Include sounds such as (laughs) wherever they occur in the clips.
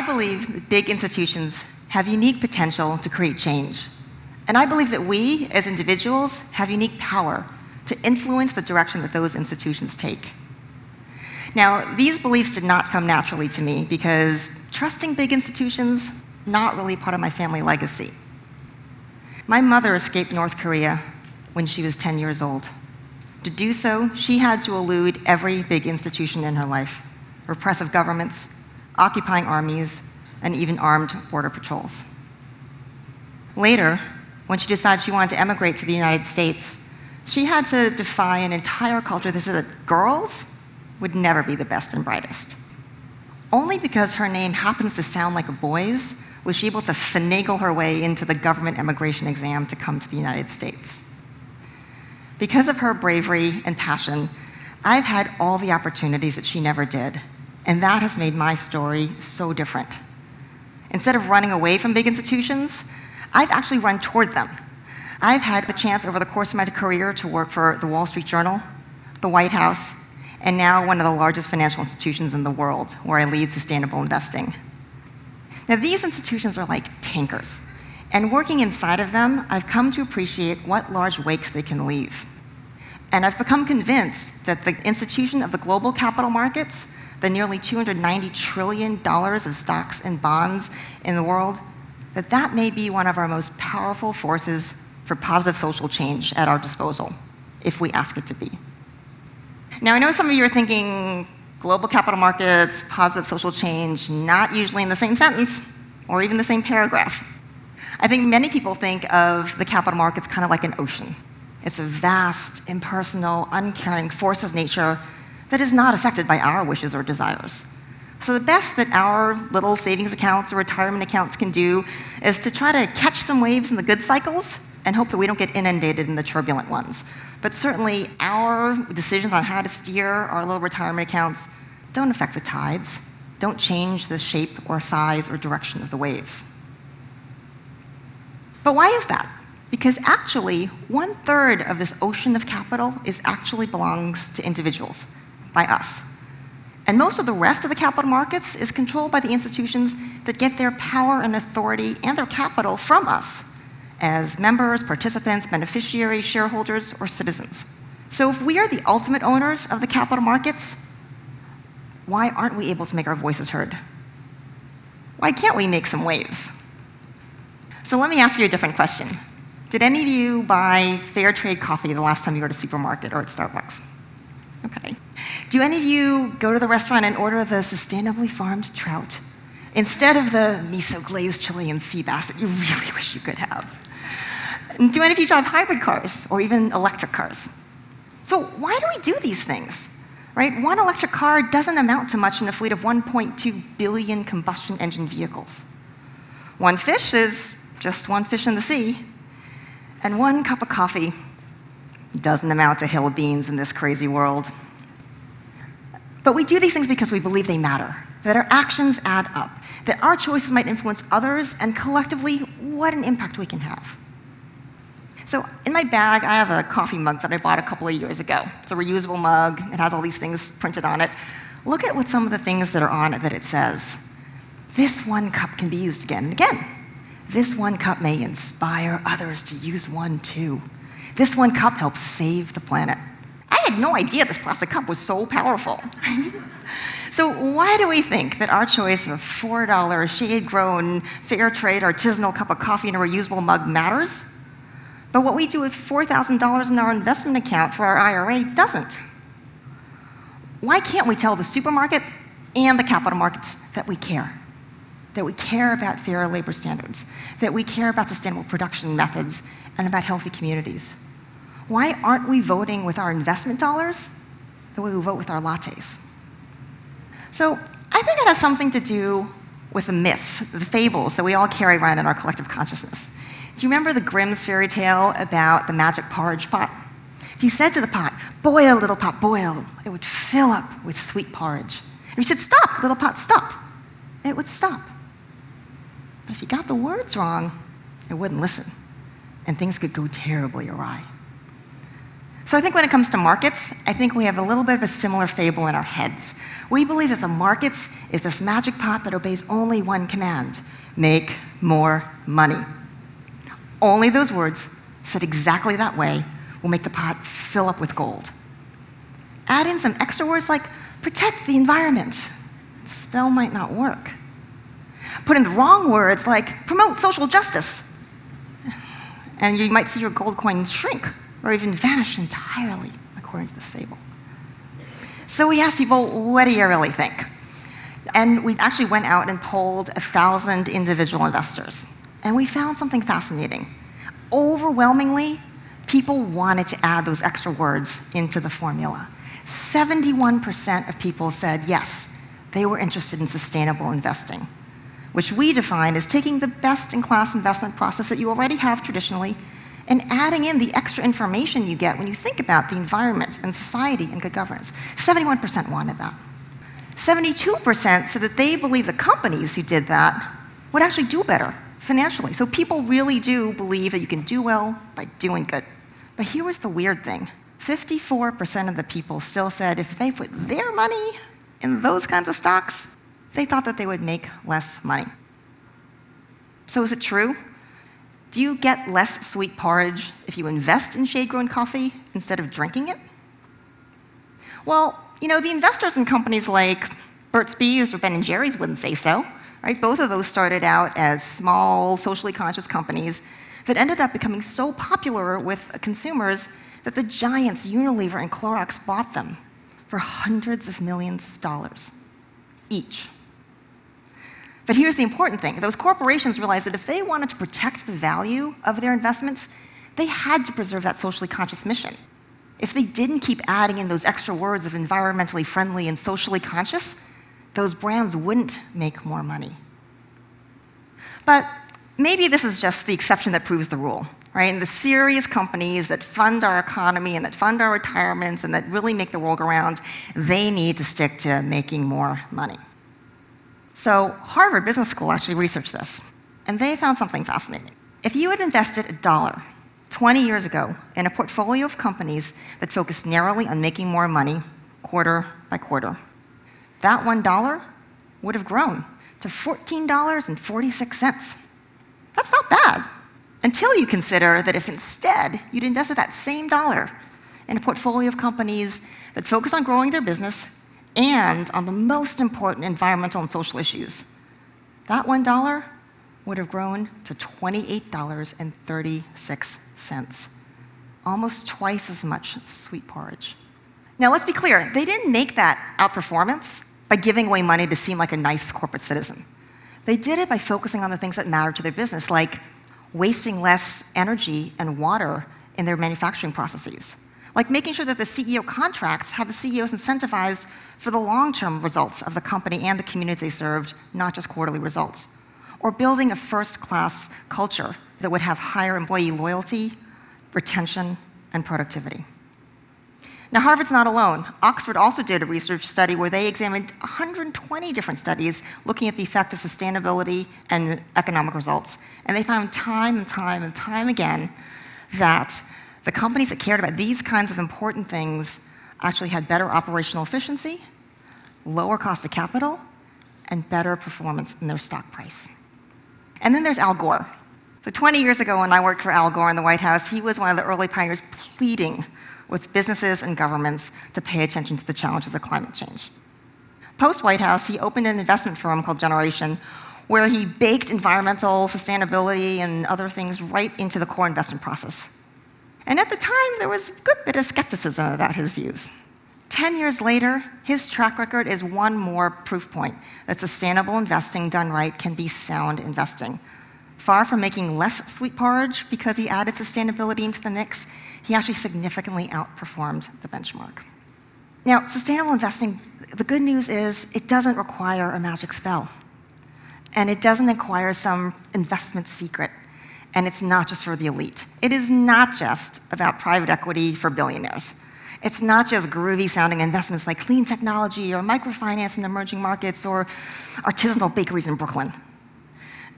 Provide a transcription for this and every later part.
I believe that big institutions have unique potential to create change. And I believe that we, as individuals, have unique power to influence the direction that those institutions take. Now, these beliefs did not come naturally to me because trusting big institutions, not really part of my family legacy. My mother escaped North Korea when she was 10 years old. To do so, she had to elude every big institution in her life repressive governments, occupying armies, and even armed border patrols. Later, when she decided she wanted to emigrate to the United States, she had to defy an entire culture that said that girls would never be the best and brightest. Only because her name happens to sound like a boy's was she able to finagle her way into the government immigration exam to come to the United States. Because of her bravery and passion, I've had all the opportunities that she never did, and that has made my story so different. Instead of running away from big institutions, I've actually run toward them. I've had the chance over the course of my career to work for the Wall Street Journal, the White House, and now one of the largest financial institutions in the world, where I lead sustainable investing. Now, these institutions are like tankers, and working inside of them, I've come to appreciate what large wakes they can leave. And I've become convinced that the institution of the global capital markets, the nearly $290 trillion of stocks and bonds in the world, that that may be one of our most powerful forces for positive social change at our disposal, if we ask it to be. Now, I know some of you are thinking global capital markets, positive social change, not usually in the same sentence or even the same paragraph. I think many people think of the capital markets kind of like an ocean. It's a vast, impersonal, uncaring force of nature that is not affected by our wishes or desires. So, the best that our little savings accounts or retirement accounts can do is to try to catch some waves in the good cycles and hope that we don't get inundated in the turbulent ones. But certainly, our decisions on how to steer our little retirement accounts don't affect the tides, don't change the shape or size or direction of the waves. But why is that? Because actually, one third of this ocean of capital is actually belongs to individuals, by us. And most of the rest of the capital markets is controlled by the institutions that get their power and authority and their capital from us as members, participants, beneficiaries, shareholders, or citizens. So if we are the ultimate owners of the capital markets, why aren't we able to make our voices heard? Why can't we make some waves? So let me ask you a different question. Did any of you buy fair trade coffee the last time you were at a supermarket or at Starbucks? Okay. Do any of you go to the restaurant and order the sustainably farmed trout instead of the miso glazed Chilean sea bass that you really (laughs) wish you could have? Do any of you drive hybrid cars or even electric cars? So, why do we do these things? Right? One electric car doesn't amount to much in a fleet of 1.2 billion combustion engine vehicles. One fish is just one fish in the sea, and one cup of coffee doesn't amount to hill of beans in this crazy world. But we do these things because we believe they matter, that our actions add up, that our choices might influence others, and collectively, what an impact we can have. So in my bag, I have a coffee mug that I bought a couple of years ago. It's a reusable mug. It has all these things printed on it. Look at what some of the things that are on it that it says. This one cup can be used again and again. This one cup may inspire others to use one too. This one cup helps save the planet. I had no idea this plastic cup was so powerful. (laughs) so, why do we think that our choice of a $4 shade grown, fair trade, artisanal cup of coffee in a reusable mug matters? But what we do with $4,000 in our investment account for our IRA doesn't. Why can't we tell the supermarket and the capital markets that we care? That we care about fair labor standards, that we care about sustainable production methods, and about healthy communities. Why aren't we voting with our investment dollars the way we vote with our lattes? So I think it has something to do with the myths, the fables that we all carry around in our collective consciousness. Do you remember the Grimm's fairy tale about the magic porridge pot? If you said to the pot, boil, little pot, boil, it would fill up with sweet porridge. And if you said, stop, little pot, stop, it would stop. But if you got the words wrong, it wouldn't listen, and things could go terribly awry. So I think when it comes to markets, I think we have a little bit of a similar fable in our heads. We believe that the markets is this magic pot that obeys only one command make more money. Only those words, said exactly that way, will make the pot fill up with gold. Add in some extra words like protect the environment. The spell might not work. Put in the wrong words like promote social justice. And you might see your gold coins shrink or even vanish entirely, according to this fable. So we asked people, what do you really think? And we actually went out and polled a 1,000 individual investors. And we found something fascinating. Overwhelmingly, people wanted to add those extra words into the formula. 71% of people said yes, they were interested in sustainable investing, which we define as taking the best in class investment process that you already have traditionally and adding in the extra information you get when you think about the environment and society and good governance. 71% wanted that. 72% said that they believe the companies who did that would actually do better financially. So people really do believe that you can do well by doing good. But here was the weird thing 54% of the people still said if they put their money in those kinds of stocks, they thought that they would make less money. So is it true do you get less sweet porridge if you invest in shade grown coffee instead of drinking it? Well, you know, the investors in companies like Burt's Bees or Ben & Jerry's wouldn't say so, right? Both of those started out as small, socially conscious companies that ended up becoming so popular with consumers that the giants Unilever and Clorox bought them for hundreds of millions of dollars each. But here's the important thing those corporations realized that if they wanted to protect the value of their investments, they had to preserve that socially conscious mission. If they didn't keep adding in those extra words of environmentally friendly and socially conscious, those brands wouldn't make more money. But maybe this is just the exception that proves the rule, right? And the serious companies that fund our economy and that fund our retirements and that really make the world go round, they need to stick to making more money. So Harvard Business School actually researched this, and they found something fascinating. If you had invested a dollar 20 years ago in a portfolio of companies that focused narrowly on making more money quarter by quarter, that $1 would have grown to $14.46. That's not bad, until you consider that if instead you'd invested that same dollar in a portfolio of companies that focus on growing their business and on the most important environmental and social issues. That $1 would have grown to $28.36, almost twice as much sweet porridge. Now, let's be clear, they didn't make that outperformance by giving away money to seem like a nice corporate citizen. They did it by focusing on the things that matter to their business, like wasting less energy and water in their manufacturing processes, like making sure that the CEO contracts have the CEOs incentivized for the long-term results of the company and the communities they served, not just quarterly results. Or building a first-class culture that would have higher employee loyalty, retention, and productivity. Now, Harvard's not alone. Oxford also did a research study where they examined 120 different studies looking at the effect of sustainability and economic results. And they found time and time and time again that the companies that cared about these kinds of important things actually had better operational efficiency, lower cost of capital, and better performance in their stock price. And then there's Al Gore. So 20 years ago, when I worked for Al Gore in the White House, he was one of the early pioneers pleading with businesses and governments to pay attention to the challenges of climate change. Post White House, he opened an investment firm called Generation, where he baked environmental sustainability and other things right into the core investment process. And at the time, there was a good bit of skepticism about his views. Ten years later, his track record is one more proof point that sustainable investing done right can be sound investing. Far from making less sweet porridge because he added sustainability into the mix, he actually significantly outperformed the benchmark. Now, sustainable investing, the good news is it doesn't require a magic spell. And it doesn't require some investment secret and it's not just for the elite. It is not just about private equity for billionaires. It's not just groovy sounding investments like clean technology or microfinance in emerging markets or artisanal bakeries in Brooklyn.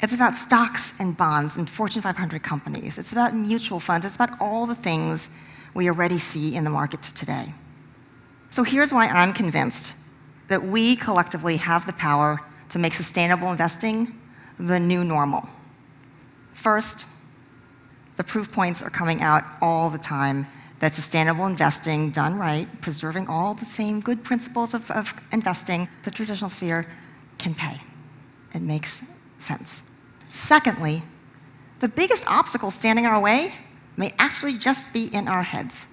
It's about stocks and bonds and Fortune 500 companies. It's about mutual funds. It's about all the things we already see in the markets today. So here's why I'm convinced that we collectively have the power to make sustainable investing the new normal. First, the proof points are coming out all the time that sustainable investing done right, preserving all the same good principles of, of investing, the traditional sphere can pay. It makes sense. Secondly, the biggest obstacle standing in our way may actually just be in our heads.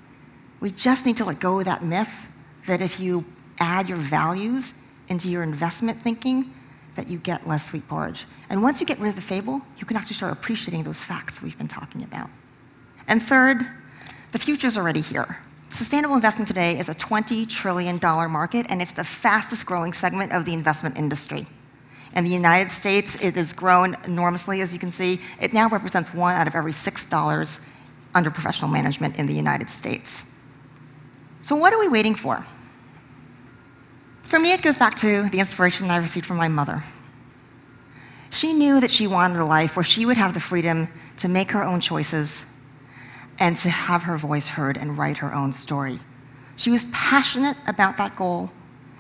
We just need to let go of that myth that if you add your values into your investment thinking, that you get less sweet porridge. And once you get rid of the fable, you can actually start appreciating those facts we've been talking about. And third, the future's already here. Sustainable investing today is a $20 trillion market, and it's the fastest growing segment of the investment industry. In the United States, it has grown enormously, as you can see. It now represents one out of every $6 under professional management in the United States. So what are we waiting for? For me, it goes back to the inspiration I received from my mother. She knew that she wanted a life where she would have the freedom to make her own choices and to have her voice heard and write her own story. She was passionate about that goal,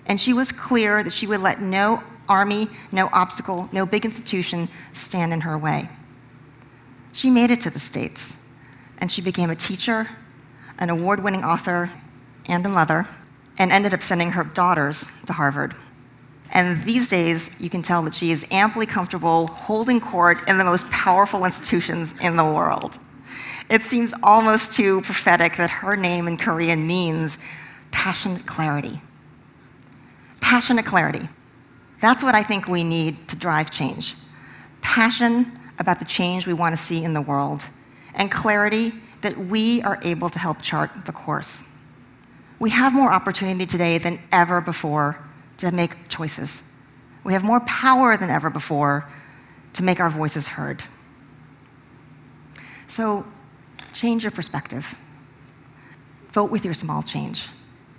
and she was clear that she would let no army, no obstacle, no big institution stand in her way. She made it to the States, and she became a teacher, an award winning author, and a mother, and ended up sending her daughters to Harvard. And these days, you can tell that she is amply comfortable holding court in the most powerful institutions in the world. It seems almost too prophetic that her name in Korean means passionate clarity. Passionate clarity. That's what I think we need to drive change. Passion about the change we want to see in the world, and clarity that we are able to help chart the course. We have more opportunity today than ever before to make choices. We have more power than ever before to make our voices heard. So change your perspective. Vote with your small change.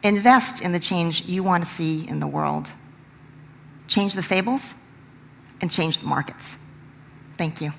Invest in the change you want to see in the world. Change the fables and change the markets. Thank you.